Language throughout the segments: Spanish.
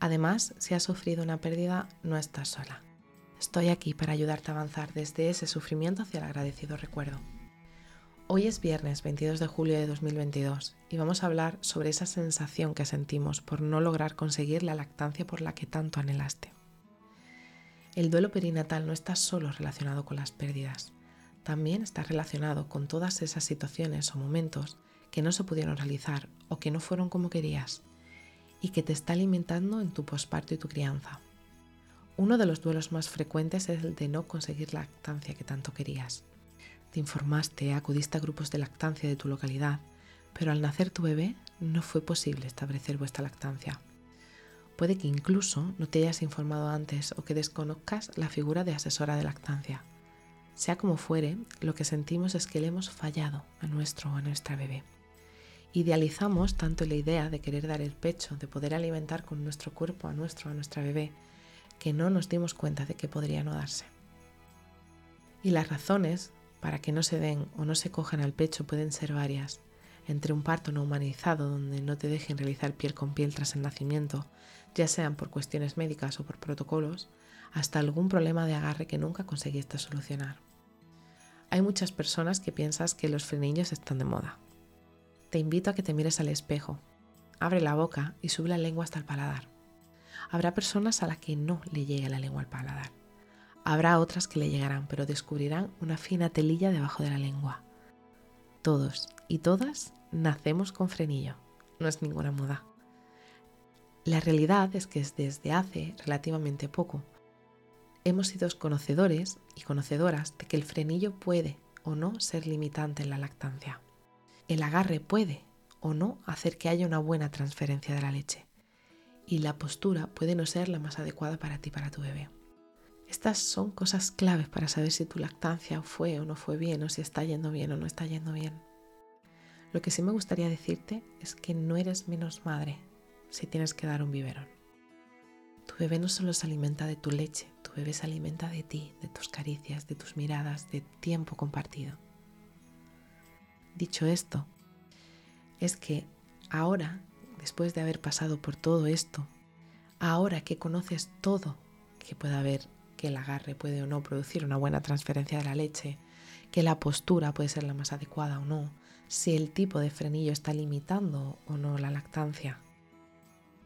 Además, si has sufrido una pérdida, no estás sola. Estoy aquí para ayudarte a avanzar desde ese sufrimiento hacia el agradecido recuerdo. Hoy es viernes 22 de julio de 2022 y vamos a hablar sobre esa sensación que sentimos por no lograr conseguir la lactancia por la que tanto anhelaste. El duelo perinatal no está solo relacionado con las pérdidas, también está relacionado con todas esas situaciones o momentos que no se pudieron realizar o que no fueron como querías y que te está alimentando en tu posparto y tu crianza. Uno de los duelos más frecuentes es el de no conseguir la lactancia que tanto querías. Te informaste, acudiste a grupos de lactancia de tu localidad, pero al nacer tu bebé no fue posible establecer vuestra lactancia. Puede que incluso no te hayas informado antes o que desconozcas la figura de asesora de lactancia. Sea como fuere, lo que sentimos es que le hemos fallado a nuestro o a nuestra bebé. Idealizamos tanto la idea de querer dar el pecho, de poder alimentar con nuestro cuerpo a nuestro a nuestra bebé, que no nos dimos cuenta de que podría no darse. Y las razones para que no se den o no se cojan al pecho pueden ser varias, entre un parto no humanizado donde no te dejen realizar piel con piel tras el nacimiento, ya sean por cuestiones médicas o por protocolos, hasta algún problema de agarre que nunca conseguiste solucionar. Hay muchas personas que piensas que los frenillos están de moda. Te invito a que te mires al espejo, abre la boca y sube la lengua hasta el paladar. Habrá personas a las que no le llegue la lengua al paladar. Habrá otras que le llegarán, pero descubrirán una fina telilla debajo de la lengua. Todos y todas nacemos con frenillo, no es ninguna moda. La realidad es que desde hace relativamente poco hemos sido conocedores y conocedoras de que el frenillo puede o no ser limitante en la lactancia. El agarre puede o no hacer que haya una buena transferencia de la leche y la postura puede no ser la más adecuada para ti, para tu bebé. Estas son cosas claves para saber si tu lactancia fue o no fue bien o si está yendo bien o no está yendo bien. Lo que sí me gustaría decirte es que no eres menos madre si tienes que dar un biberón. Tu bebé no solo se alimenta de tu leche, tu bebé se alimenta de ti, de tus caricias, de tus miradas, de tiempo compartido. Dicho esto, es que ahora, después de haber pasado por todo esto, ahora que conoces todo que pueda haber que el agarre puede o no producir una buena transferencia de la leche, que la postura puede ser la más adecuada o no, si el tipo de frenillo está limitando o no la lactancia.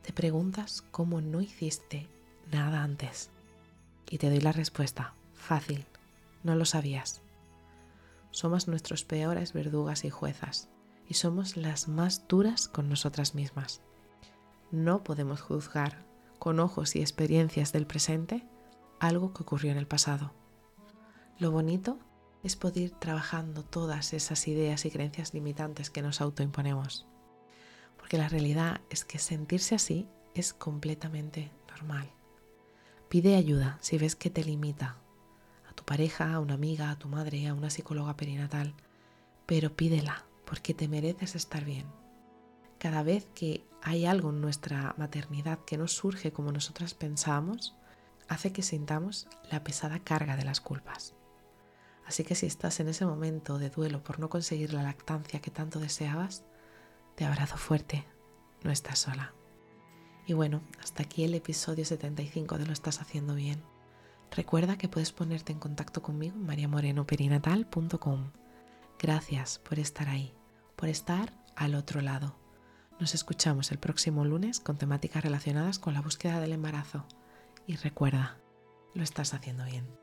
Te preguntas cómo no hiciste nada antes. Y te doy la respuesta. Fácil. No lo sabías. Somos nuestros peores verdugas y juezas y somos las más duras con nosotras mismas. No podemos juzgar con ojos y experiencias del presente algo que ocurrió en el pasado. Lo bonito es poder trabajando todas esas ideas y creencias limitantes que nos autoimponemos. Porque la realidad es que sentirse así es completamente normal. Pide ayuda si ves que te limita a tu pareja, a una amiga, a tu madre, a una psicóloga perinatal, pero pídela porque te mereces estar bien. Cada vez que hay algo en nuestra maternidad que no surge como nosotras pensamos, hace que sintamos la pesada carga de las culpas. Así que si estás en ese momento de duelo por no conseguir la lactancia que tanto deseabas, te abrazo fuerte, no estás sola. Y bueno, hasta aquí el episodio 75 de Lo estás haciendo bien. Recuerda que puedes ponerte en contacto conmigo en mariamorenoperinatal.com. Gracias por estar ahí, por estar al otro lado. Nos escuchamos el próximo lunes con temáticas relacionadas con la búsqueda del embarazo y recuerda, lo estás haciendo bien.